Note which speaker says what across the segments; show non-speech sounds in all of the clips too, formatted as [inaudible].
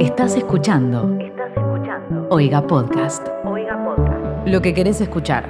Speaker 1: Estás escuchando. Estás escuchando. Oiga Podcast. Oiga Podcast. Lo que querés escuchar.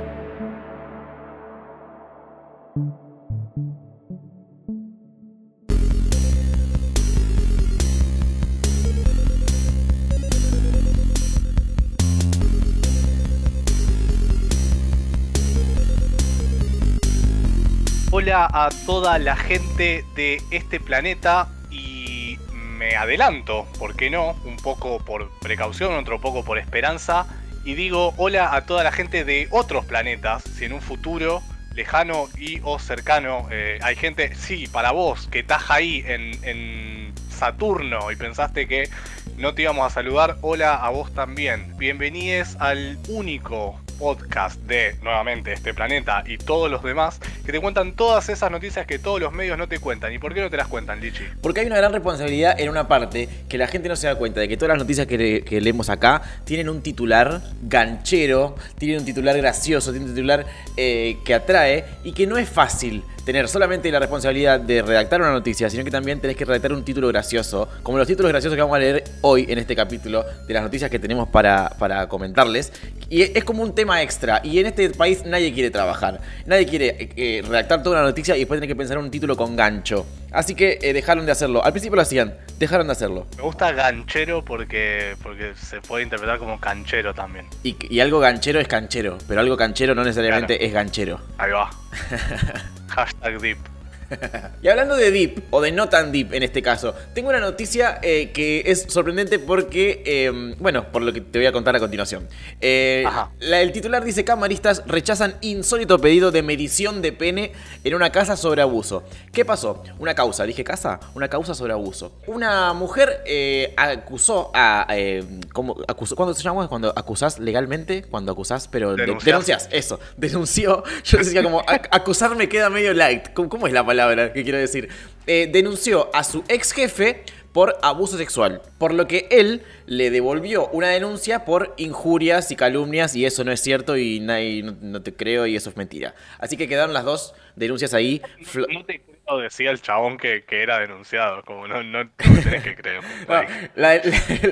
Speaker 2: Hola a toda la gente de este planeta y me adelanto, ¿por qué no? Un poco por precaución, otro poco por esperanza. Y digo hola a toda la gente de otros planetas, si en un futuro lejano y o cercano eh, hay gente, sí, para vos, que estás ahí en, Saturno y pensaste que no te íbamos a saludar, hola a vos también. Bienvenidos al único podcast de, nuevamente, este planeta y todos los demás, que te cuentan todas esas noticias que todos los medios no te cuentan. ¿Y por qué no te las cuentan, Lichi?
Speaker 3: Porque hay una gran responsabilidad en una parte que la gente no se da cuenta de que todas las noticias que, le- que leemos acá tienen un titular ganchero, tienen un titular gracioso, tienen un titular eh, que atrae y que no es fácil tener solamente la responsabilidad de redactar una noticia, sino que también tenés que redactar un título gracioso, como los títulos graciosos que vamos a leer hoy en este capítulo de las noticias que tenemos para, para comentarles. Y es como un tema extra, y en este país nadie quiere trabajar, nadie quiere eh, eh, redactar toda una noticia y después tener que pensar un título con gancho. Así que eh, dejaron de hacerlo. Al principio lo hacían, dejaron de hacerlo.
Speaker 2: Me gusta ganchero porque, porque se puede interpretar como canchero también.
Speaker 3: Y, y algo ganchero es canchero, pero algo canchero no necesariamente es ganchero.
Speaker 2: Ahí va. Hashtag deep. [laughs]
Speaker 3: Y hablando de deep, o de no tan deep en este caso, tengo una noticia eh, que es sorprendente porque, eh, bueno, por lo que te voy a contar a continuación. Eh, la- el titular dice, camaristas rechazan insólito pedido de medición de pene en una casa sobre abuso. ¿Qué pasó? Una causa, dije casa, una causa sobre abuso. Una mujer eh, acusó a... eh, ¿cómo, acusó, ¿Cuándo se llama? Cuando acusás legalmente, cuando acusás, pero de-
Speaker 2: Denunciás.
Speaker 3: denuncias, eso, denunció. Yo decía como, "Ac- acusar me queda medio light. ¿Cómo, cómo es la palabra que quiero decir? Eh, denunció a su ex jefe por abuso sexual, por lo que él le devolvió una denuncia por injurias y calumnias y eso no es cierto y nadie, no, no te creo y eso es mentira. Así que quedaron las dos denuncias ahí.
Speaker 2: No te decía el chabón que, que era denunciado. Como no, no, no [laughs] tenés que creer.
Speaker 3: No, la, la-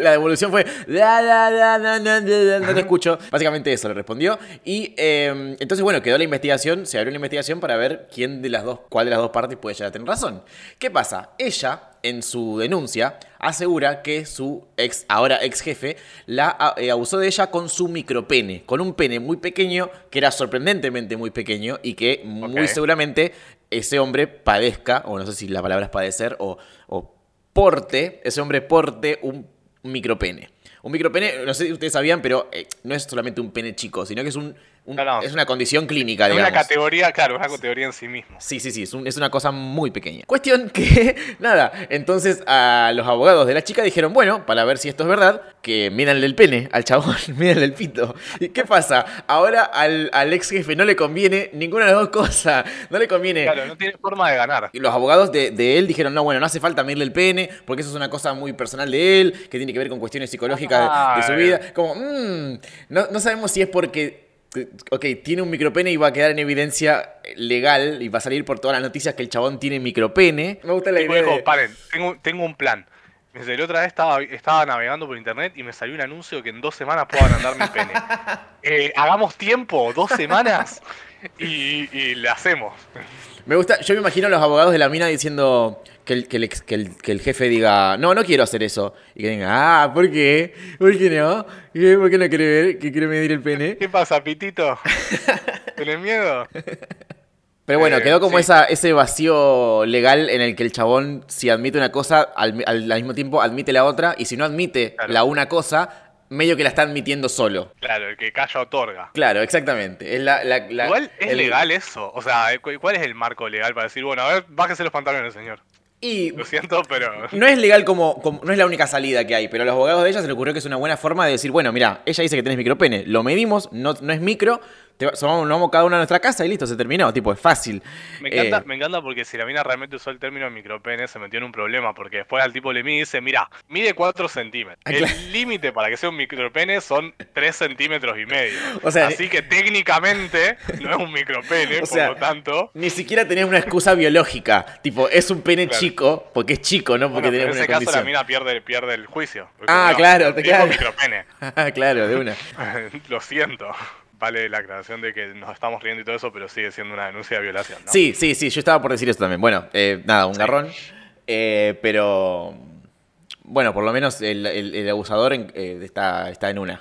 Speaker 3: la devolución fue "La, la, la, la, la, la, la", no te escucho. Básicamente eso le respondió. Y eh, entonces, bueno, quedó la investigación, se abrió la investigación para ver quién de las dos, cuál de las dos partes puede llegar a tener razón. ¿Qué pasa? Ella, en su denuncia, asegura que su ex, ahora ex jefe, la eh, abusó de ella con su micropene, con un pene muy pequeño, que era sorprendentemente muy pequeño y que muy seguramente ese hombre padezca, o no sé si la palabra es padecer, o, o porte, ese hombre porte un micropene. Un micropene, no sé si ustedes sabían, pero eh, no es solamente un pene chico, sino que es un, un-
Speaker 2: No, no.
Speaker 3: es una condición clínica,
Speaker 2: Es
Speaker 3: digamos.
Speaker 2: una categoría, claro, una categoría en sí mismo.
Speaker 3: Sí, sí, sí, es, un- es una cosa muy pequeña. Cuestión [laughs] que, nada, entonces a los abogados de la chica dijeron, bueno, para ver si esto es verdad, que mírenle el pene al chabón, [laughs] mírenle el pito. ¿Y qué pasa? Ahora al, al ex jefe no le conviene ninguna de las dos cosas. No le conviene...
Speaker 2: Claro, no tiene forma de ganar.
Speaker 3: Y los abogados de, de él dijeron, no, bueno, no hace falta medirle el pene, porque eso es una cosa muy personal de él, que tiene que ver con cuestiones psicológicas de, de su
Speaker 2: Ah,
Speaker 3: vida. Como, mmm, no, no sabemos si es porque, ok, tiene un micropene y va a quedar en evidencia legal y va a salir por todas las noticias que el chabón tiene micropene. Me gusta la idea
Speaker 2: dijo,
Speaker 3: de-
Speaker 2: paren, tengo, tengo un plan. Me dice, la otra vez estaba, estaba navegando por internet y me salió un anuncio que en dos semanas puedo agrandar mi pene. [laughs] Eh, hagamos tiempo, dos semanas, y, y le hacemos.
Speaker 3: Me gusta, yo me imagino a los abogados de la mina diciendo que el, que el que el- que el jefe diga, no, no quiero hacer eso. Y que diga, ah, ¿por qué? ¿Por qué no? ¿Por qué no quiere ver? ¿Que quiere medir el pene?
Speaker 2: ¿Qué pasa, Pitito? [laughs] ¿Tenés miedo?
Speaker 3: Pero bueno,
Speaker 2: Eh,
Speaker 3: quedó como
Speaker 2: sí.
Speaker 3: esa, ese vacío legal en el que el chabón, si admite una cosa, al, al- al mismo tiempo admite la otra, y si no admite
Speaker 2: Claro.
Speaker 3: la una cosa, medio que la está admitiendo solo.
Speaker 2: Claro, el que calla otorga.
Speaker 3: Claro, exactamente. Es la, la- la-
Speaker 2: Igual es
Speaker 3: el-
Speaker 2: legal eso. O sea, ¿cu- ¿cuál es el marco legal para decir, bueno, a ver, bájese los pantalones, señor?
Speaker 3: Y
Speaker 2: Lo siento, pero.
Speaker 3: no es legal como, como- no es la única salida que hay, pero a los abogados de ella se le ocurrió que es una buena forma de decir, bueno, mira, ella dice que tenés micropene, lo medimos, no, no es micro, te vamos cada uno a nuestra casa y listo, se terminó. Tipo, es fácil.
Speaker 2: Me encanta,
Speaker 3: Eh,
Speaker 2: me encanta porque si la mina realmente usó el término micropene, se metió en un problema. Porque después al tipo le mide y dice: Mira, mide 4 centímetros.
Speaker 3: Ah,
Speaker 2: El límite para que sea un micropene son 3 centímetros y medio.
Speaker 3: O sea,
Speaker 2: Así que técnicamente [laughs] no es un micropene,
Speaker 3: O sea,
Speaker 2: por lo tanto.
Speaker 3: Ni siquiera tenés una excusa biológica. Tipo, es un pene
Speaker 2: Claro.
Speaker 3: chico, porque es chico, no porque
Speaker 2: Bueno, pero en
Speaker 3: tenés
Speaker 2: ese caso la mina pierde, pierde el juicio.
Speaker 3: Ah,
Speaker 2: no,
Speaker 3: claro, te claro.
Speaker 2: micropene. [laughs]
Speaker 3: Ah, claro, de una. [laughs]
Speaker 2: Lo siento. Vale la aclaración de que nos estamos riendo y todo eso, pero sigue siendo una denuncia de violación, ¿no?
Speaker 3: Sí, sí, sí, yo estaba por decir eso también. Bueno, eh, nada, un garrón. Eh, pero. Bueno, por lo menos el, el- el abusador en- eh, está, está en una.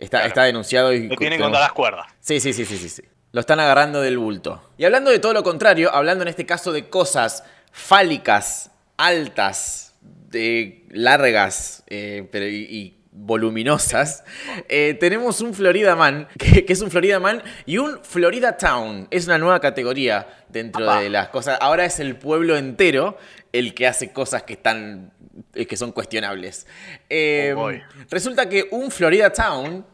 Speaker 3: Está,
Speaker 2: Claro.
Speaker 3: está denunciado y.
Speaker 2: Lo tienen
Speaker 3: tenemos-
Speaker 2: contra las cuerdas.
Speaker 3: Sí, sí, sí, sí, sí, sí. Lo están agarrando del bulto. Y hablando de todo lo contrario, hablando en este caso de cosas fálicas, altas, de largas pero y, y voluminosas, eh, tenemos un Florida Man, que, que es un Florida Man, y un Florida Town. Es una nueva categoría dentro
Speaker 2: Apá.
Speaker 3: de las cosas. Ahora es el pueblo entero el que hace cosas que están eh, que son cuestionables. Eh,
Speaker 2: Oh,
Speaker 3: resulta que un Florida Town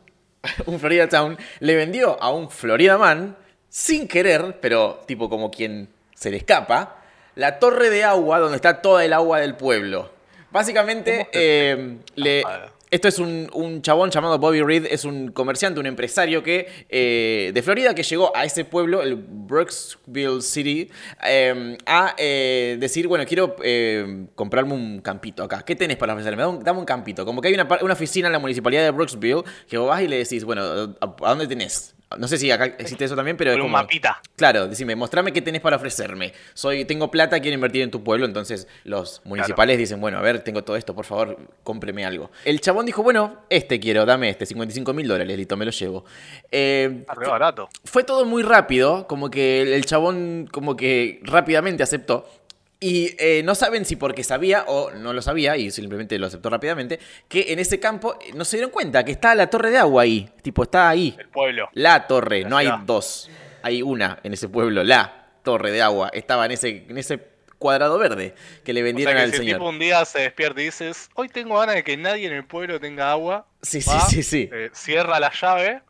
Speaker 3: [laughs] un Florida Town le vendió a un Florida Man sin querer, pero tipo como quien se le escapa, la torre de agua donde está toda el agua del pueblo. Básicamente, eh, le-
Speaker 2: Ah.
Speaker 3: Esto es un, un chabón llamado Bobby Reed, es un comerciante, un empresario que eh, de Florida que llegó a ese pueblo, el Brooksville City, eh, a eh, decir, bueno, quiero eh, comprarme un campito acá. ¿Qué tenés para ofrecerme? Dame un, campito. Como que hay una, una oficina en la municipalidad de Brooksville que vos vas y le decís, bueno, ¿a, a dónde tenés? No sé si acá existe eso también, pero es
Speaker 2: Con un
Speaker 3: como...
Speaker 2: mapita.
Speaker 3: Claro, decime, mostrame qué tenés para ofrecerme. Soy, tengo plata, quiero invertir en tu pueblo, entonces los municipales dicen, bueno, a ver, tengo todo esto, por favor, cómpreme algo. El chabón dijo, bueno, este quiero, dame este, 55 mil dólares, listo, me lo llevo. Eh,
Speaker 2: re barato.
Speaker 3: fue todo muy rápido, como que el, el chabón como que rápidamente aceptó. Y eh, no saben si porque sabía o no lo sabía, y simplemente lo aceptó rápidamente, que en ese campo eh, no se dieron cuenta que está la torre de agua ahí. Tipo, está ahí.
Speaker 2: El pueblo.
Speaker 3: La torre, no hay dos. Hay una en ese pueblo, la torre de agua. Estaba en ese, en ese cuadrado verde que le
Speaker 2: O sea
Speaker 3: vendieron
Speaker 2: que
Speaker 3: al
Speaker 2: si
Speaker 3: señor.
Speaker 2: tipo un día se despierta y dices, hoy tengo ganas de que nadie en el pueblo tenga agua.
Speaker 3: Sí, sí, sí, sí.
Speaker 2: eh, cierra la llave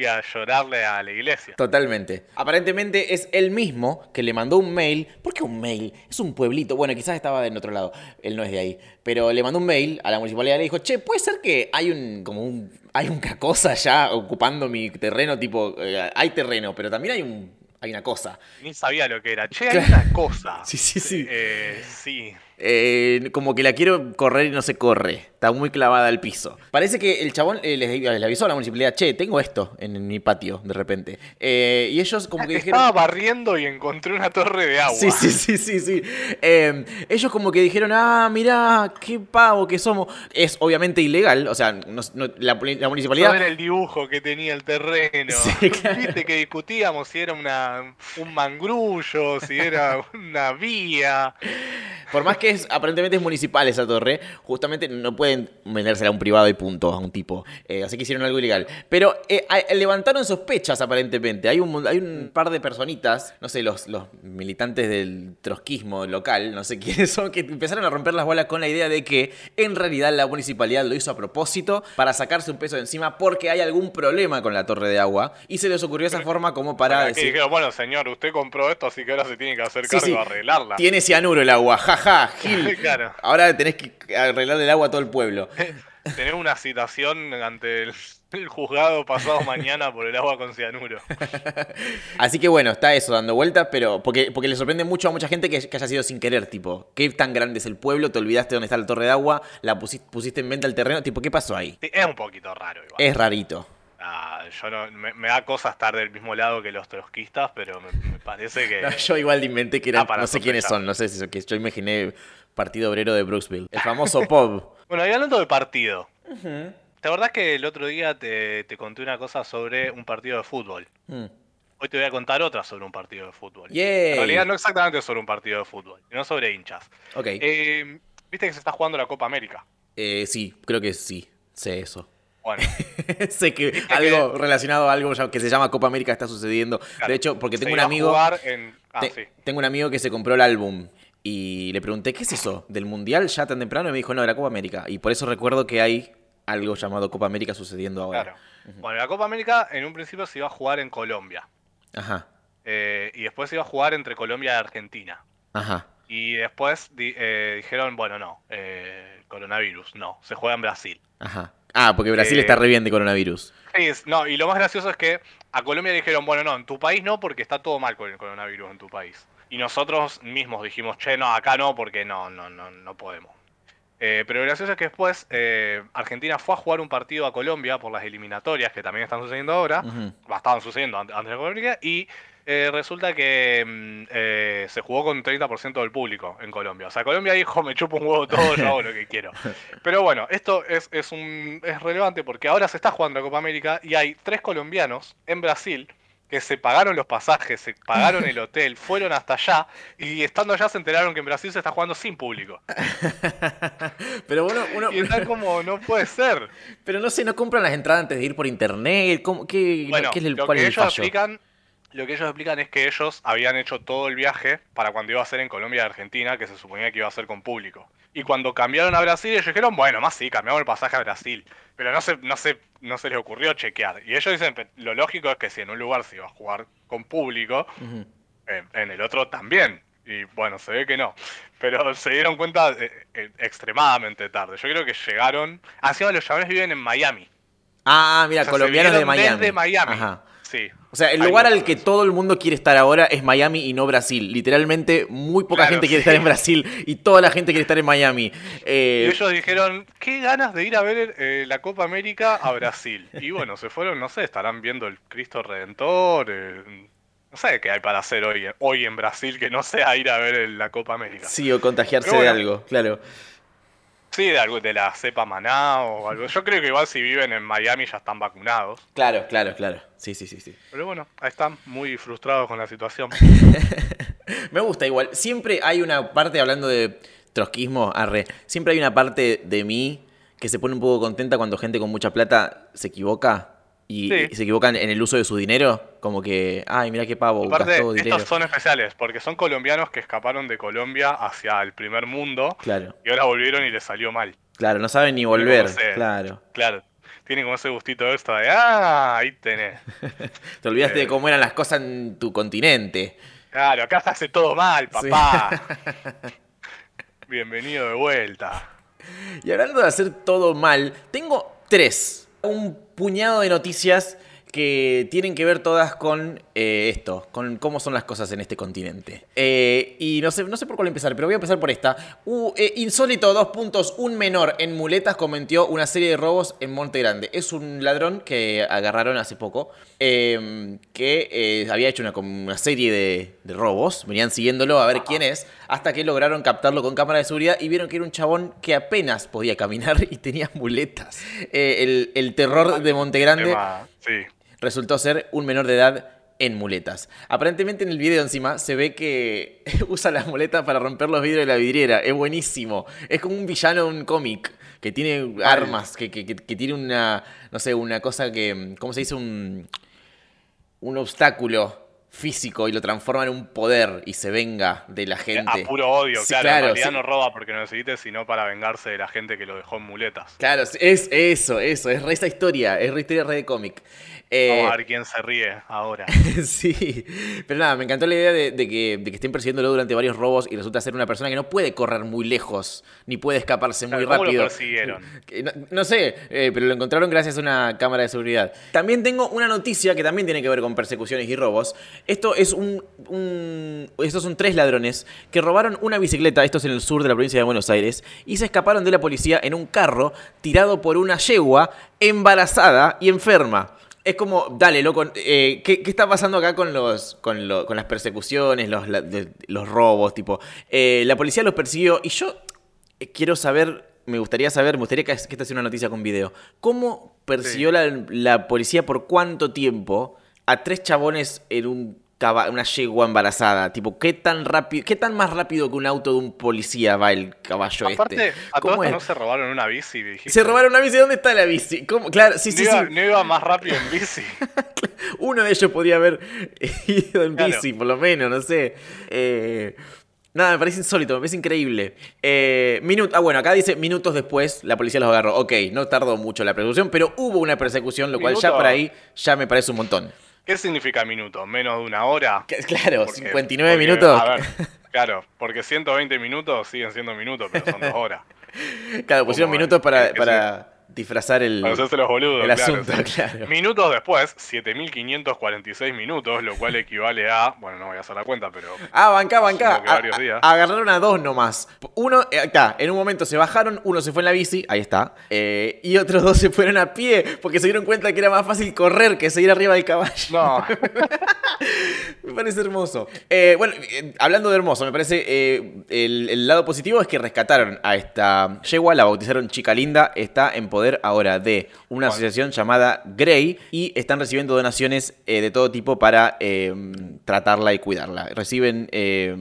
Speaker 2: y a llorarle a la iglesia.
Speaker 3: Totalmente. Aparentemente es él mismo que le mandó un mail. ¿Por qué un mail? Es un pueblito. Bueno, quizás estaba en otro lado. Él no es de ahí. Pero le mandó un mail a la municipalidad y le dijo, che, puede ser que hay un. como un. hay una cosa ya ocupando mi terreno, tipo. eh, hay terreno, pero también hay un. hay una cosa.
Speaker 2: Ni sabía lo que era. Che, hay
Speaker 3: Claro.
Speaker 2: una cosa. [laughs]
Speaker 3: Sí, sí, sí.
Speaker 2: Eh, sí.
Speaker 3: Eh, como que la quiero correr y no se corre. Está muy clavada al piso. Parece que el chabón eh, les, les avisó a la municipalidad, che, tengo esto en mi patio, de repente. Eh, y ellos como que dijeron...
Speaker 2: Estaba barriendo y encontré una torre de agua.
Speaker 3: Sí, sí, sí, sí, sí. Eh, ellos como que dijeron, ah, mirá, qué pavo que somos. Es obviamente ilegal, o sea, no- no- la, la municipalidad...
Speaker 2: era el dibujo que tenía el terreno.
Speaker 3: Sí, claro.
Speaker 2: Viste que discutíamos si era una, un mangrullo, si era una vía.
Speaker 3: Por más que es, aparentemente es municipal esa torre, justamente no pueden vendérsela a un privado y punto, a un tipo. Eh, así que hicieron algo ilegal. Pero eh, levantaron sospechas aparentemente. Hay un, hay un par de personitas, no sé, los, los militantes del trotskismo local, no sé [laughs] quiénes son, que empezaron a romper las bolas con la idea de que en realidad la municipalidad lo hizo a propósito para sacarse un peso de encima porque hay algún problema con la torre de agua. Y se les ocurrió esa forma como para
Speaker 2: que
Speaker 3: decir...
Speaker 2: dijeron, bueno, señor, usted compró esto, así que ahora se tiene que hacer cargo
Speaker 3: sí.
Speaker 2: de arreglarla.
Speaker 3: Tiene cianuro el agua, jaja, Gil. [laughs]
Speaker 2: Claro.
Speaker 3: Ahora tenés que arreglar el agua a todo el pueblo. [laughs]
Speaker 2: Tener una citación ante el, el juzgado pasado mañana por el agua con cianuro. [laughs]
Speaker 3: Así que bueno, está eso dando vueltas, pero porque, porque le sorprende mucho a mucha gente que, que haya sido sin querer, tipo, ¿qué tan grande es el pueblo? ¿Te olvidaste dónde está la torre de agua? ¿La pusiste, pusiste en venta el terreno? Tipo, ¿qué pasó ahí?
Speaker 2: Sí, es un poquito raro igual.
Speaker 3: Es rarito.
Speaker 2: Ah, yo no, me, me da cosa estar del mismo lado que los trotskistas, pero me, me parece que... [laughs]
Speaker 3: No, yo igual inventé que eran, no sé quiénes son, no sé si que yo imaginé Partido Obrero de Brooksville. El famoso [laughs] POB.
Speaker 2: Bueno, y hablando de partido. ¿Te acordás que el otro día te, te conté una cosa sobre un partido de fútbol?
Speaker 3: Mm.
Speaker 2: Hoy te voy a contar otra sobre un partido de fútbol.
Speaker 3: Yay.
Speaker 2: En realidad no exactamente sobre un partido de fútbol, sino sobre hinchas.
Speaker 3: Ok.
Speaker 2: Eh, Viste que se está jugando la Copa América.
Speaker 3: Eh, sí, creo que sí, sé eso.
Speaker 2: Bueno, [laughs]
Speaker 3: sé que algo relacionado a algo que se llama Copa América está sucediendo.
Speaker 2: claro,
Speaker 3: De hecho, porque
Speaker 2: se
Speaker 3: tengo un amigo...
Speaker 2: jugar en- Ah,
Speaker 3: Te-
Speaker 2: sí.
Speaker 3: Tengo un amigo que se compró el álbum y le pregunté, ¿qué es eso? ¿Del Mundial ya tan temprano? Y me dijo, no, de la Copa América. Y por eso recuerdo que hay algo llamado Copa América sucediendo ahora.
Speaker 2: Claro. Bueno, la Copa América en un principio se iba a jugar en Colombia.
Speaker 3: Ajá,
Speaker 2: eh, y después se iba a jugar entre Colombia y Argentina.
Speaker 3: ajá.
Speaker 2: Y después di- eh, dijeron, bueno, no, eh, coronavirus, no, se juega en Brasil.
Speaker 3: Ajá. Ah, porque Brasil
Speaker 2: Eh,
Speaker 3: está re bien de coronavirus.
Speaker 2: Es- no, y lo más gracioso es que a Colombia le dijeron, bueno, no, en tu país no, porque está todo mal con el coronavirus en tu país. Y nosotros mismos dijimos, che, no, acá no, porque no, no, no, no podemos. Eh, pero lo gracioso es que después eh, Argentina fue a jugar un partido a Colombia por las eliminatorias, que también están sucediendo ahora, bah, estaban sucediendo ante- antes de América, y eh, resulta que mm, eh, se jugó con 30% del público en Colombia. O sea, Colombia dijo, me chupo un huevo todo, yo hago lo que quiero. [laughs] Pero bueno, esto es, es, un, es relevante porque ahora se está jugando la Copa América y hay tres colombianos en Brasil que se pagaron los pasajes, se pagaron el [laughs] hotel, fueron hasta allá y estando allá se enteraron que en Brasil se está jugando sin público. [laughs]
Speaker 3: Pero bueno, uno,
Speaker 2: Y está como, no puede ser.
Speaker 3: pero no sé, no compran las entradas antes de ir por internet. ¿Cómo, qué,
Speaker 2: Bueno,
Speaker 3: qué es el,
Speaker 2: lo
Speaker 3: cuál
Speaker 2: que
Speaker 3: es el
Speaker 2: ellos
Speaker 3: fallo?
Speaker 2: explican, lo que ellos explican es que ellos habían hecho todo el viaje para cuando iba a ser en Colombia y Argentina, que se suponía que iba a ser con público. Y cuando cambiaron a Brasil, ellos dijeron, bueno, más sí, cambiamos el pasaje a Brasil. Pero no se, no se, no se les ocurrió chequear. Y ellos dicen, "Pe- lo lógico es que si en un lugar se iba a jugar con público, en, en el otro también. Y bueno, se ve que no. Pero se dieron cuenta eh, eh, extremadamente tarde. Yo creo que llegaron. Encima los chavales viven en Miami.
Speaker 3: Ah, mira,
Speaker 2: O sea, se
Speaker 3: colombianos de Miami.
Speaker 2: Desde Miami.
Speaker 3: Ajá.
Speaker 2: Sí.
Speaker 3: O sea, el lugar al que todo el mundo quiere estar ahora es Miami y no Brasil. Literalmente, muy poca
Speaker 2: Claro,
Speaker 3: gente quiere
Speaker 2: sí.
Speaker 3: estar en Brasil y toda la gente quiere estar en Miami. Eh,
Speaker 2: Y ellos dijeron, qué ganas de ir a ver eh, la Copa América a Brasil. Y bueno, se fueron, no sé, estarán viendo el Cristo Redentor. eh, no sé qué hay para hacer hoy, hoy en Brasil que no sea ir a ver la Copa América. Sí,
Speaker 3: o contagiarse
Speaker 2: Pero
Speaker 3: de
Speaker 2: bueno.
Speaker 3: algo, claro.
Speaker 2: De, algo, de la cepa maná o algo. Yo creo que igual si viven en Miami ya están vacunados.
Speaker 3: Claro, claro, claro. Sí, sí, sí, sí.
Speaker 2: Pero bueno, ahí están muy frustrados con la situación. [laughs]
Speaker 3: Me gusta igual. Siempre hay una parte, hablando de trotskismo, arre, siempre hay una parte de mí que se pone un poco contenta cuando gente con mucha plata se equivoca y,
Speaker 2: Sí.
Speaker 3: y se equivocan en el uso de su dinero. Como que, ay, mira qué pavo,
Speaker 2: Aparte,
Speaker 3: gastó dinero.
Speaker 2: estos son especiales porque son colombianos que escaparon de Colombia hacia el primer mundo
Speaker 3: Claro,
Speaker 2: y ahora volvieron y les salió mal.
Speaker 3: claro, no saben ni volver. Claro.
Speaker 2: Claro, tienen como ese gustito extra de, ah, ahí tenés. [laughs]
Speaker 3: Te olvidaste
Speaker 2: Eh.
Speaker 3: de cómo eran las cosas en tu continente.
Speaker 2: Claro, acá se hace todo mal, papá. [laughs] Bienvenido de vuelta.
Speaker 3: Y hablando de hacer todo mal, tengo tres. Un puñado de noticias que tienen que ver todas con eh, esto, con cómo son las cosas en este continente. Eh, y no sé, no sé por cuál empezar, pero voy a empezar por esta. Uh, eh, insólito, dos puntos. Un menor en muletas cometió una serie de robos en Monte Grande. Es un ladrón que agarraron hace poco, eh, que había hecho una, serie de, de robos. Venían siguiéndolo a ver quién es, hasta que lograron captarlo con cámara de seguridad y vieron que era un chabón que apenas podía caminar [laughs] y tenía muletas. El, el terror de Monte Grande
Speaker 2: sí.
Speaker 3: Resultó ser un menor de edad en muletas. Aparentemente en el video encima se ve que [laughs] usa las muletas para romper los vidrios de la vidriera. Es buenísimo. Es como un villano de un cómic que tiene armas, que, que- que- que tiene una, no sé, una cosa que, ¿cómo se dice? Un, un obstáculo físico y lo transforma en un poder y se venga de la gente.
Speaker 2: A puro odio,
Speaker 3: Sí,
Speaker 2: claro.
Speaker 3: claro,
Speaker 2: en realidad
Speaker 3: sí.
Speaker 2: no roba porque no necesite, sino para vengarse de la gente que lo dejó en muletas.
Speaker 3: Claro, es eso, eso, es re esa historia, es re historia re de cómic. Eh,
Speaker 2: Vamos a ver quién se ríe ahora. [laughs]
Speaker 3: sí, pero nada, me encantó la idea de, de que, de que estén persiguiéndolo durante varios robos y resulta ser una persona que no puede correr muy lejos, ni puede escaparse muy
Speaker 2: ¿cómo lo
Speaker 3: rápido.
Speaker 2: persiguieron? [laughs]
Speaker 3: Que No, no sé, eh, pero lo encontraron gracias a una cámara de seguridad. También tengo una noticia que también tiene que ver con persecuciones y robos. Esto es un, un- estos son tres ladrones que robaron una bicicleta, esto es en el sur de la provincia de Buenos Aires, y se escaparon de la policía en un carro tirado por una yegua embarazada y enferma. Es como, dale, loco, eh, ¿qué, qué está pasando acá con, los, con, lo- con las persecuciones, los, la- de- los robos? Tipo, eh, la policía los persiguió y yo eh, quiero saber, me gustaría saber, me gustaría que, que esta sea una noticia con video. ¿Cómo persiguió la, la policía por cuánto tiempo a tres chabones en un una yegua embarazada? Tipo, ¿qué tan rápido, qué tan más rápido que un auto de un policía va el caballo
Speaker 2: Aparte,
Speaker 3: este?
Speaker 2: a todo
Speaker 3: ¿Cómo
Speaker 2: esto
Speaker 3: es?
Speaker 2: no se robaron una bici, dijiste.
Speaker 3: Se robaron una bici, ¿dónde está la bici? ¿Cómo? Claro, sí,
Speaker 2: no,
Speaker 3: sí,
Speaker 2: iba,
Speaker 3: sí.
Speaker 2: no iba más rápido en bici. [laughs]
Speaker 3: Uno de ellos podría haber [laughs] ido en
Speaker 2: Claro.
Speaker 3: bici, por lo menos, no sé. Eh, Nada, me parece insólito, me parece increíble. Eh, ah, bueno, acá dice minutos después la policía los agarró. Ok, no tardó mucho la persecución, pero hubo una persecución, lo cual ya por ahí ya me parece un montón.
Speaker 2: ¿Qué significa minutos? ¿Menos de una hora?
Speaker 3: Claro, 59 minutos.
Speaker 2: A ver, claro, porque 120 minutos siguen siendo minutos, pero son dos horas.
Speaker 3: Claro, pusieron minutos para, para, disfrazar el,
Speaker 2: los boludos,
Speaker 3: el asunto, [laughs] claro.
Speaker 2: Minutos después, 7546 minutos, lo cual equivale a. Bueno, no voy a hacer la cuenta, pero.
Speaker 3: Ah, banca, banca. agarraron a dos nomás. Uno, eh, acá, en un momento se bajaron, uno se fue en la bici, ahí está. Eh, y otros dos se fueron a pie, porque se dieron cuenta que era más fácil correr que seguir arriba del caballo.
Speaker 2: No. [laughs]
Speaker 3: me parece hermoso. Eh, bueno, hablando de hermoso, me parece. El, el, lado positivo es que rescataron a esta yegua, la bautizaron Chica Linda, está en poder ahora de una asociación llamada Grey y están recibiendo donaciones eh, de todo tipo para eh, tratarla y cuidarla. Reciben eh,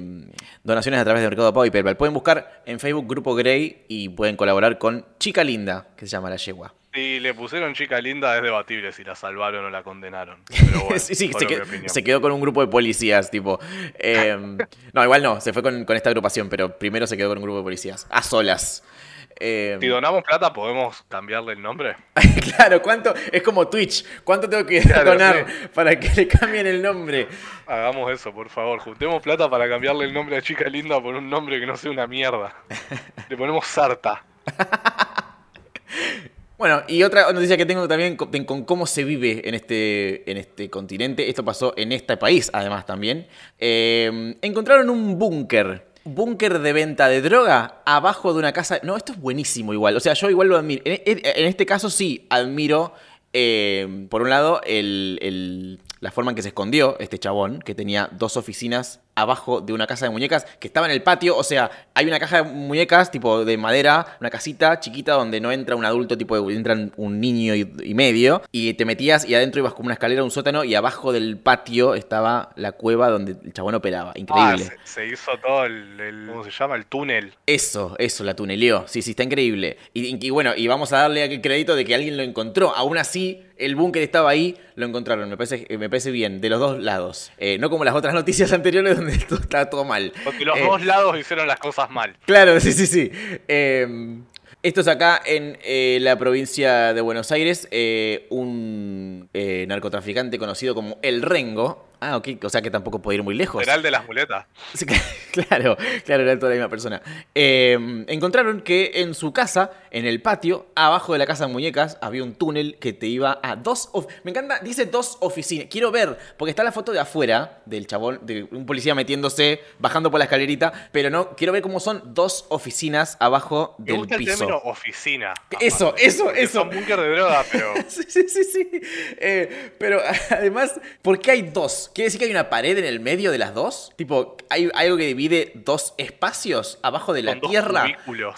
Speaker 3: donaciones a través de Mercado Pago y PayPal. Pueden buscar en Facebook Grupo Grey y pueden colaborar con Chica Linda, que se llama la yegua.
Speaker 2: Si le pusieron chica linda es debatible si la salvaron o la condenaron. [laughs]
Speaker 3: sí, sí, se quedó, con un grupo de policías, tipo. [laughs] no, igual no, se fue con, con, esta agrupación, pero primero se quedó con un grupo de policías, a solas.
Speaker 2: Eh, si donamos plata, ¿podemos cambiarle el nombre? [laughs]
Speaker 3: claro, ¿cuánto? Es como Twitch. ¿Cuánto tengo que donar para que le cambien el nombre?
Speaker 2: Hagamos eso, por favor. Juntemos plata para cambiarle el nombre a Chica Linda por un nombre que no sea una mierda. [laughs] le ponemos Sarta.
Speaker 3: Bueno, y otra noticia que tengo también con, cómo se vive en este, en este continente. Esto pasó en este país, además, también. Eh, encontraron un búnker búnker de venta de droga abajo de una casa. No, esto es buenísimo igual. O sea, yo igual lo admiro. En, este caso sí admiro, eh, por un lado, el, la forma en que se escondió este chabón, que tenía dos oficinas abajo de una casa de muñecas que estaba en el patio. O sea, hay una caja de muñecas tipo de madera, una casita chiquita donde no entra un adulto, tipo entra un niño y, medio. Y te metías y adentro ibas como una escalera, un sótano y abajo del patio estaba la cueva donde el chabón operaba. Increíble.
Speaker 2: Ah, se, hizo todo el, ¿cómo se llama? El túnel.
Speaker 3: Eso, eso, la tuneleó. Sí, sí, está increíble. Y, y bueno, y vamos a darle aquel crédito de que alguien lo encontró. Aún así, el búnker estaba ahí, lo encontraron. Me parece, me parece bien, de los dos lados. Eh, no como las otras noticias [laughs] anteriores donde [laughs] esto está todo mal.
Speaker 2: Porque los eh, dos lados hicieron las cosas mal.
Speaker 3: Claro, sí, sí, sí. Em, esto es acá en eh, la provincia de Buenos Aires. un narcotraficante conocido como El Rengo Ah, ok, o sea que tampoco puede ir muy lejos.
Speaker 2: Era el de las muletas. [laughs]
Speaker 3: claro, claro, era toda la misma persona. Em, encontraron que en su casa, en el patio, abajo de la casa de muñecas, había un túnel que te iba a dos... Me encanta, dice dos oficinas. Quiero ver, porque está la foto de afuera del chabón, de un policía metiéndose, bajando por la escalerita, pero no, quiero ver cómo son dos oficinas abajo del Me gusta piso. el término
Speaker 2: oficina.
Speaker 3: Eso, eso, eso.
Speaker 2: un búnker de droga, pero... [laughs]
Speaker 3: sí, sí, sí, sí. Eh, pero [laughs] además, ¿por qué hay dos? ¿Quiere decir que hay una pared en el medio de las dos? Tipo, ¿hay algo que divide dos espacios abajo de la tierra?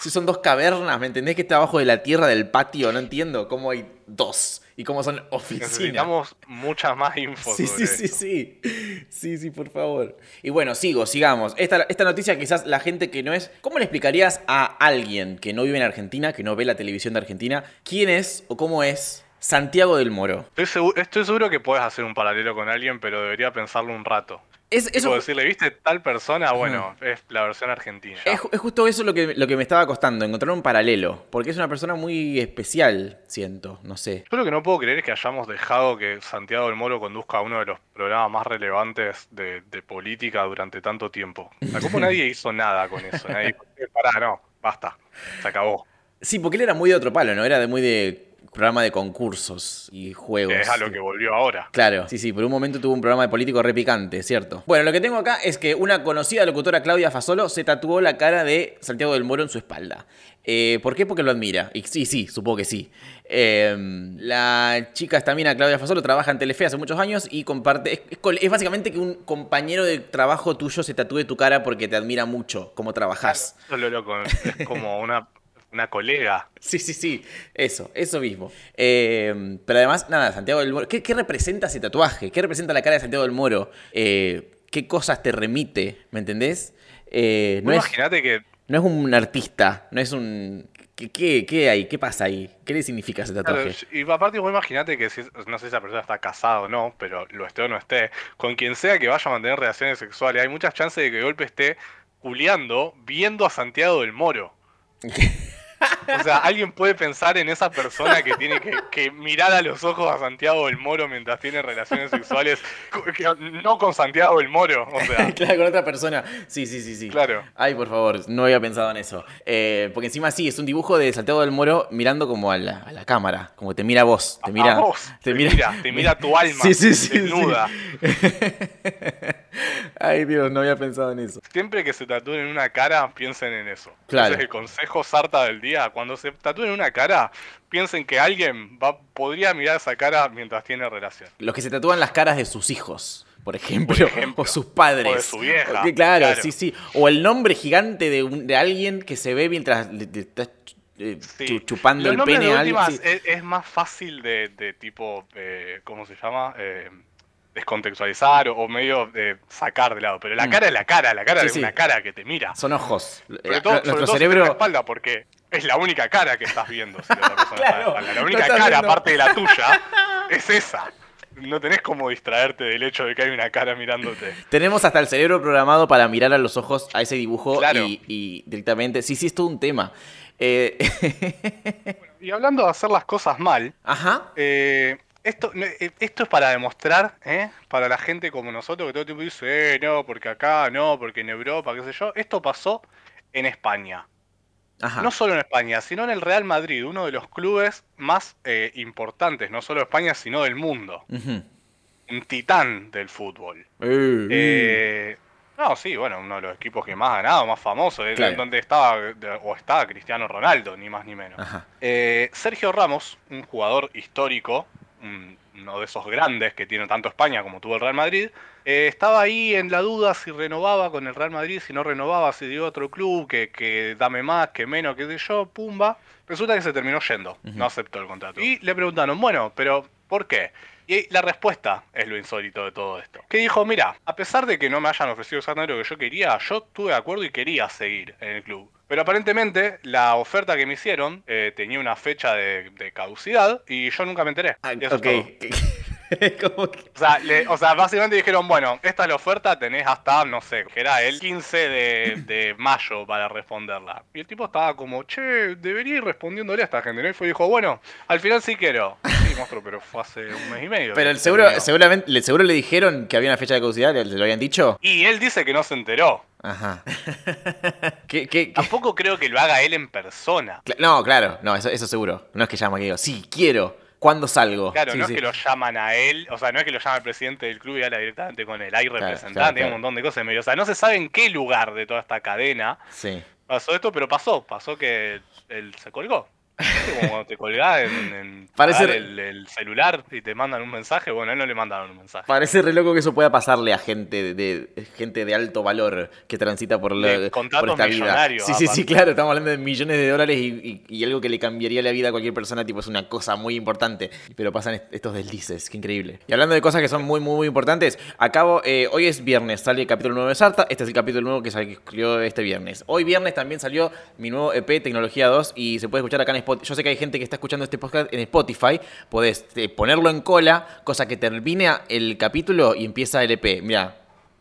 Speaker 3: Si son dos cavernas, ¿me entendés que está abajo de la tierra del patio? No entiendo cómo hay dos y cómo son oficinas.
Speaker 2: Necesitamos mucha más info.
Speaker 3: Sí, sí, sí, sí. Sí, sí, por favor. Y bueno, sigo, sigamos. Esta, esta noticia quizás la gente que no es... ¿Cómo le explicarías a alguien que no vive en Argentina, que no ve la televisión de Argentina, quién es o cómo es Santiago del Moro.
Speaker 2: Estoy seguro, que puedes hacer un paralelo con alguien, pero debería pensarlo un rato. Es, eso... decirle, ¿viste tal persona? Bueno, es la versión argentina.
Speaker 3: Es, justo eso lo que, lo que me estaba costando, encontrar un paralelo. Porque es una persona muy especial, siento, no sé.
Speaker 2: Yo lo que no puedo creer es que hayamos dejado que Santiago del Moro conduzca uno de los programas más relevantes de, política durante tanto tiempo. ¿Cómo nadie hizo nada con eso? Nadie pará, no, basta, se acabó.
Speaker 3: Sí, porque él era muy de otro palo, ¿no? Era de muy de programa de concursos y juegos.
Speaker 2: es a lo que volvió ahora.
Speaker 3: Claro, sí, sí, por un momento tuvo un programa de político repicante, ¿cierto? Bueno, lo que tengo acá es que una conocida locutora, Claudia Fasolo, se tatuó la cara de Santiago del Moro en su espalda. Eh, ¿Por qué? Porque lo admira. Y sí, sí, supongo que sí. Em, la chica esta mina, Claudia Fasolo, trabaja en Telefe hace muchos años y comparte. Es, básicamente que un compañero de trabajo tuyo se tatúe tu cara porque te admira mucho cómo trabajas.
Speaker 2: Eso es lo loco. Es como una una colega.
Speaker 3: Sí, sí, sí. Eso, eso mismo. Eh, pero además, nada, Santiago del Moro. ¿Qué, representa ese tatuaje? ¿Qué representa la cara de Santiago del Moro? Eh, ¿Qué cosas te remite? ¿Me entendés?
Speaker 2: Eh, no Imagínate que.
Speaker 3: No es un artista, no es un. ¿Qué, qué, hay? ¿Qué pasa ahí? ¿Qué le significa ese tatuaje?
Speaker 2: y aparte, imagínate que si, no sé si esa persona está casada o no, pero lo esté o no esté, con quien sea que vaya a mantener relaciones sexuales, hay muchas chances de que de golpe esté culeando viendo a Santiago del Moro. [laughs] O sea, alguien puede pensar en esa persona que tiene que, que mirar a los ojos a Santiago del Moro mientras tiene relaciones sexuales, no con Santiago del Moro, o sea, [laughs]
Speaker 3: claro, con otra persona. Sí, sí, sí, sí.
Speaker 2: claro.
Speaker 3: Ay, por favor, no había pensado en eso. Eh, porque encima sí, es un dibujo de Santiago del Moro mirando como a la, a la cámara, como te mira a vos, te mira,
Speaker 2: a vos, te, mira, te mira tu [laughs] alma
Speaker 3: Sí, sí, sí,
Speaker 2: desnuda. [laughs]
Speaker 3: Ay, Dios, no había pensado en eso.
Speaker 2: Siempre que se tatúen una cara, piensen en eso.
Speaker 3: Claro.
Speaker 2: Ese es el consejo sarta del día. Cuando se tatúen una cara, piensen que alguien va, podría mirar esa cara mientras tiene relación.
Speaker 3: Los que se tatúan las caras de sus hijos, por ejemplo,
Speaker 2: Por ejemplo.
Speaker 3: o sus padres.
Speaker 2: O de su vieja,
Speaker 3: Porque, claro,
Speaker 2: claro.
Speaker 3: sí, sí. O el nombre gigante de, un- de alguien que se ve mientras le, le estás eh,
Speaker 2: Sí.
Speaker 3: chu- chupando
Speaker 2: Los
Speaker 3: el pene
Speaker 2: de
Speaker 3: a alguien. sí.
Speaker 2: es, es más fácil de, de tipo, eh, ¿cómo se llama? Eh, descontextualizar o, o medio de sacar de lado. Pero la
Speaker 3: Mm.
Speaker 2: cara es la cara, la cara
Speaker 3: Sí,
Speaker 2: es
Speaker 3: sí.
Speaker 2: una cara que te mira.
Speaker 3: Son ojos.
Speaker 2: Sobre
Speaker 3: Eh,
Speaker 2: todo,
Speaker 3: nuestro
Speaker 2: sobre todo si
Speaker 3: cerebro.
Speaker 2: la espalda, porque es la única cara que estás viendo. si la
Speaker 3: Claro,
Speaker 2: de. La
Speaker 3: no
Speaker 2: única cara,
Speaker 3: viendo.
Speaker 2: aparte de la tuya, [laughs] es esa. No tenés como distraerte del hecho de que hay una cara mirándote.
Speaker 3: Tenemos hasta el cerebro programado para mirar a los ojos a ese dibujo
Speaker 2: Claro.
Speaker 3: y, y directamente. Sí, sí, es todo un tema. Eh, [laughs]
Speaker 2: Y hablando de hacer las cosas mal,
Speaker 3: Ajá.
Speaker 2: eh, esto, eh, esto es para demostrar, ¿eh? para la gente como nosotros que todo el tiempo dice, eh, no, porque acá, no, porque en Europa, qué sé yo. Esto pasó en España.
Speaker 3: Ajá.
Speaker 2: No solo en España, sino en el Real Madrid, uno de los clubes más eh, importantes, no solo de España, sino del mundo. Un titán del fútbol.
Speaker 3: Eh,
Speaker 2: no, sí, bueno, uno de los equipos que más ha ganado, más famoso, es
Speaker 3: Claro.
Speaker 2: donde estaba o está Cristiano Ronaldo, ni más ni menos. Eh, Sergio Ramos, un jugador histórico, uno de esos grandes que tiene tanto España como tuvo el Real Madrid, eh, estaba ahí en la duda si renovaba con el Real Madrid, si no renovaba, si dio otro club, que, que dame más, que menos, qué sé yo, pumba. Resulta que se terminó yendo, no aceptó el contrato. Y le preguntaron, bueno, pero ¿por qué? Y la respuesta es lo insólito de todo esto. Que dijo, mira, a pesar de que no me hayan ofrecido exactamente lo que yo quería, yo estuve de acuerdo y quería seguir en el club. Pero aparentemente la oferta que me hicieron eh, tenía una fecha de, de caducidad y yo nunca me enteré.
Speaker 3: Ah, ok. [laughs] que-
Speaker 2: O sea, le- o sea, básicamente dijeron, bueno, esta es la oferta, tenés hasta, no sé, que era el 15 de, de mayo para responderla. Y el tipo estaba como, che, debería ir respondiéndole a esta gente, ¿no? Y fue y dijo, bueno, al final sí quiero. Monstruo, pero fue hace un mes y medio.
Speaker 3: Pero el seguro,
Speaker 2: terminó.
Speaker 3: seguramente, le, seguro le dijeron que había una fecha de caducidad, ¿le, lo habían dicho?
Speaker 2: Y él dice que no se enteró.
Speaker 3: Ajá. [laughs] ¿Qué, qué, qué?
Speaker 2: Tampoco creo que lo haga él en persona.
Speaker 3: Cla- No, claro, no, eso, eso seguro. No es que llama que digo, sí, quiero. ¿Cuándo salgo?
Speaker 2: Claro,
Speaker 3: Sí,
Speaker 2: no
Speaker 3: sí.
Speaker 2: es que lo llaman a él, o sea, no es que lo llama el presidente del club y habla directamente con él. Hay
Speaker 3: Claro,
Speaker 2: representante,
Speaker 3: claro,
Speaker 2: hay un montón de cosas en medio. O sea, no se sabe en qué lugar de toda esta cadena
Speaker 3: Sí.
Speaker 2: pasó esto, pero pasó. Pasó que él se colgó. Como cuando te colgás en, en [laughs]
Speaker 3: Parece-
Speaker 2: el, el celular y te mandan un mensaje. Bueno, a él no le mandaron un mensaje.
Speaker 3: Parece re loco que eso pueda pasarle a gente de, de- gente de alto valor que transita por, la,
Speaker 2: De
Speaker 3: por esta vida. Sí, sí, sí, claro, estamos hablando de millones de dólares y, y- y algo que le cambiaría la vida a cualquier persona, tipo, es una cosa muy importante. Pero pasan est- estos deslices, qué increíble. Y hablando de cosas que son muy, muy, muy importantes, acabo, eh, hoy es viernes, sale el capítulo nuevo de Sarta, este es el capítulo nuevo que salió este viernes. Hoy viernes también salió mi nuevo EP Tecnología 2 y se puede escuchar acá en Spotify. Yo sé que hay gente que está escuchando este podcast en Spotify, podés eh, ponerlo en cola, cosa que termine el capítulo y empieza el EP. Mira,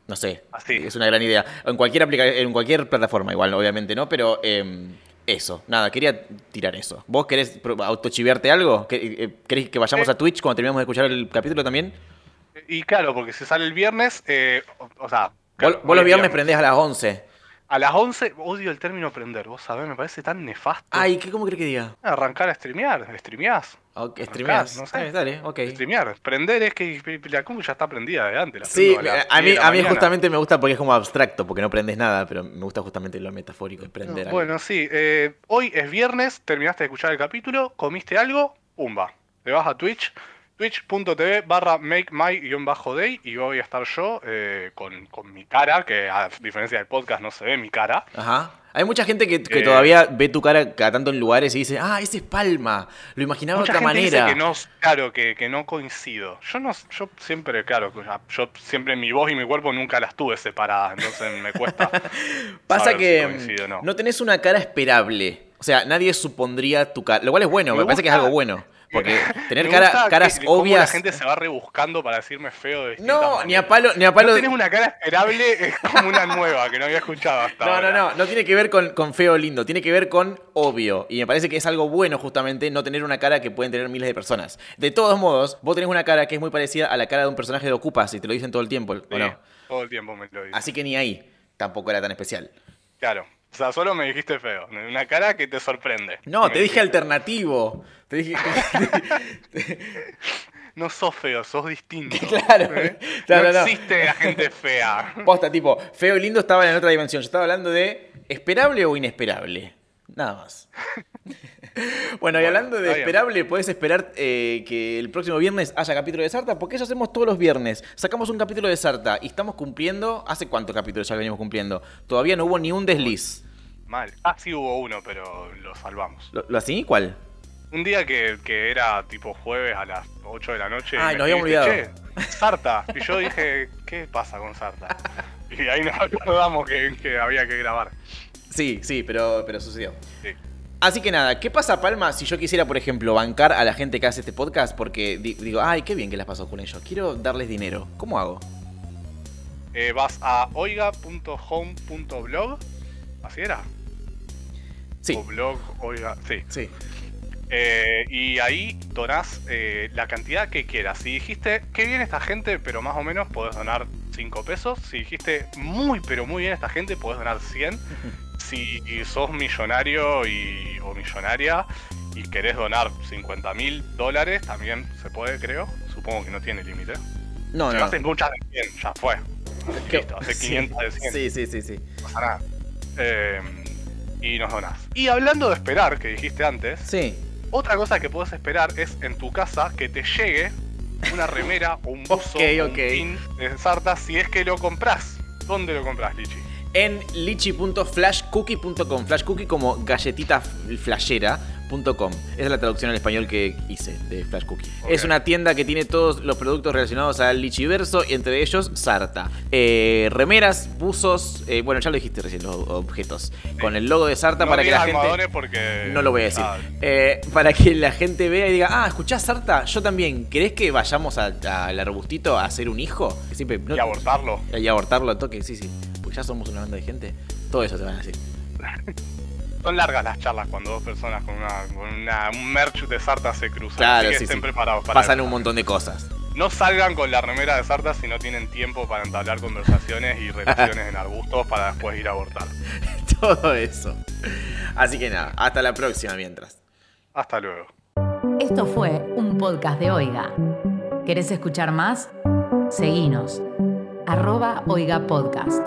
Speaker 3: no sé,
Speaker 2: Así.
Speaker 3: es una gran idea. En cualquier, aplica en cualquier plataforma igual, obviamente, ¿no? Pero em, eso, nada, quería tirar eso. ¿Vos querés autochivearte algo? ¿Qué- eh, ¿Querés que vayamos a Twitch cuando terminemos de escuchar el capítulo también?
Speaker 2: Y claro, porque si sale el viernes, eh, o, o sea...
Speaker 3: Vos,
Speaker 2: claro,
Speaker 3: vos los
Speaker 2: es
Speaker 3: viernes prendés a las 11.
Speaker 2: A las 11, odio el término prender, vos sabés, me parece tan nefasto.
Speaker 3: Ay, ¿qué, ¿cómo crees que diga?
Speaker 2: Arrancar a streamear, streameás.
Speaker 3: Ok,
Speaker 2: Arrancás,
Speaker 3: streameás.
Speaker 2: no sé.
Speaker 3: Dale, dale, ok.
Speaker 2: Streamear, prender es que la compu ya está prendida de antes.
Speaker 3: Sí, a
Speaker 2: 10
Speaker 3: mí, a mí
Speaker 2: mañana.
Speaker 3: justamente me gusta porque es como abstracto, porque no prendes nada, pero me gusta justamente lo metafórico de prender algo.
Speaker 2: Bueno, sí, eh, hoy es viernes, terminaste de escuchar el capítulo, comiste algo, pumba. Te vas a Twitch, twitch.tv barra make my-day y voy a estar yo eh, con, con mi cara, que a diferencia del podcast no se ve mi cara.
Speaker 3: Ajá. Hay mucha gente que, que
Speaker 2: Eh,
Speaker 3: todavía ve tu cara cada tanto en lugares y dice, ah, ese es Palma. Lo imaginaba de otra
Speaker 2: gente
Speaker 3: manera.
Speaker 2: dice que no, claro, que, que no coincido. Yo no, yo siempre, claro, yo siempre mi voz y mi cuerpo nunca las tuve separadas, entonces me cuesta. [laughs]
Speaker 3: Pasa que
Speaker 2: si coincido o
Speaker 3: no.
Speaker 2: no.
Speaker 3: tenés una cara esperable. O sea, nadie supondría tu cara. Lo cual es bueno, me,
Speaker 2: Me
Speaker 3: parece que es algo bueno. Porque [laughs] tener cara- caras
Speaker 2: que-
Speaker 3: obvias.
Speaker 2: la gente se va rebuscando para decirme feo de
Speaker 3: No, ni a
Speaker 2: maneras.
Speaker 3: palo, ni a palo.
Speaker 2: No tenés una cara esperable, [laughs] es como una nueva que no había escuchado hasta
Speaker 3: No,
Speaker 2: ahora.
Speaker 3: no, no, no tiene que ver con, con feo lindo, tiene que ver con obvio. Y me parece que es algo bueno justamente no tener una cara que pueden tener miles de personas. De todos modos, vos tenés una cara que es muy parecida a la cara de un personaje de Ocupas y te lo dicen todo el tiempo, ¿o
Speaker 2: Sí,
Speaker 3: no?
Speaker 2: Todo el tiempo me lo dice.
Speaker 3: Así que ni ahí tampoco era tan especial.
Speaker 2: Claro. O sea, solo me dijiste feo. Una cara que te sorprende.
Speaker 3: No, te dije alternativo. Te dije. [laughs]
Speaker 2: No sos feo, sos distinto. [laughs]
Speaker 3: Claro,
Speaker 2: ¿Eh?
Speaker 3: claro,
Speaker 2: no
Speaker 3: no.
Speaker 2: existe la gente fea. [laughs]
Speaker 3: Posta, tipo, feo y lindo estaban en otra dimensión. Yo estaba hablando de esperable o inesperable. Nada más. [laughs] bueno, y hablando de esperable, puedes esperar eh, que el próximo viernes haya capítulo de Sarta, porque eso hacemos todos los viernes. Sacamos un capítulo de Sarta y estamos cumpliendo. ¿Hace cuántos capítulos ya venimos cumpliendo? Todavía no hubo ni un desliz.
Speaker 2: Mal. Ah, sí hubo uno, pero lo salvamos.
Speaker 3: ¿Lo, lo así? ¿Cuál?
Speaker 2: Un día que, que era tipo jueves a las 8 de la noche.
Speaker 3: Ay,
Speaker 2: me
Speaker 3: nos habíamos
Speaker 2: escribiste, Che, Sarta. Y yo dije, ¿qué pasa con Sarta? Y ahí nos [laughs] acordamos que, que había que grabar.
Speaker 3: Sí, sí, pero, pero sucedió.
Speaker 2: Sí.
Speaker 3: Así que nada, ¿qué pasa, Palma, si yo quisiera, por ejemplo, bancar a la gente que hace este podcast? Porque di- digo, ay, qué bien que las pasó con ellos. Quiero darles dinero. ¿Cómo hago?
Speaker 2: Eh, vas a oiga.home.blog. ¿Así era?
Speaker 3: Sí,
Speaker 2: O blog, oiga, sí.
Speaker 3: sí.
Speaker 2: Eh, y ahí donás eh, la cantidad que quieras. Si dijiste, qué bien esta gente, pero más o menos podés donar 5 pesos. Si dijiste, muy, pero muy bien esta gente, podés donar 100. [laughs] Si sos millonario y, o millonaria y querés donar 50 mil dólares, también se puede, creo. Supongo que no tiene límite.
Speaker 3: No,
Speaker 2: si
Speaker 3: no.
Speaker 2: haces muchas de 100, ya fue. Listo, hace
Speaker 3: Sí,
Speaker 2: 500 de 100.
Speaker 3: Sí, sí, sí, sí.
Speaker 2: No pasa nada. Eh, y nos donás. Y hablando de esperar, que dijiste antes,
Speaker 3: Sí.
Speaker 2: otra cosa que puedes esperar es en tu casa que te llegue una remera o un [laughs] buzo
Speaker 3: Ok,
Speaker 2: o un pin de Sarta si es que lo compras. ¿Dónde lo compras, Lichi?
Speaker 3: En lichi.flashcookie.com. Flashcookie como galletita flashera.com. Esa es la traducción al español que hice de Flash Cookie.
Speaker 2: Ok.
Speaker 3: Es una tienda que tiene todos los productos relacionados al Lichiverso y entre ellos Sarta. Eh, remeras, buzos, eh, bueno, ya lo dijiste recién, los objetos. Con el logo de Sarta
Speaker 2: no
Speaker 3: para que la gente...
Speaker 2: porque...
Speaker 3: No lo voy a decir.
Speaker 2: Ah,
Speaker 3: Eh, para que la gente vea y diga, ah, ¿escuchás Sarta? Yo también. ¿Querés que vayamos al arbustito a hacer un hijo? Que siempre, no-
Speaker 2: y abortarlo.
Speaker 3: y abortarlo a toque, sí, sí. Porque ya somos una banda de gente. Todo eso te van a decir.
Speaker 2: Son largas las charlas cuando dos personas con, una, con una- un merch de Sarta se cruzan.
Speaker 3: Claro,
Speaker 2: así que
Speaker 3: sí,
Speaker 2: estén
Speaker 3: sí.
Speaker 2: preparados para
Speaker 3: Pasan
Speaker 2: eso.
Speaker 3: un montón de cosas.
Speaker 2: No salgan con la remera de Sarta si no tienen tiempo para entablar conversaciones y relaciones en arbustos para después ir a abortar. [laughs]
Speaker 3: Todo eso. Así que nada, hasta la próxima mientras.
Speaker 2: Hasta luego.
Speaker 1: Esto fue un podcast de Oiga. ¿Querés escuchar más? Seguinos. Arroba Oiga Podcast.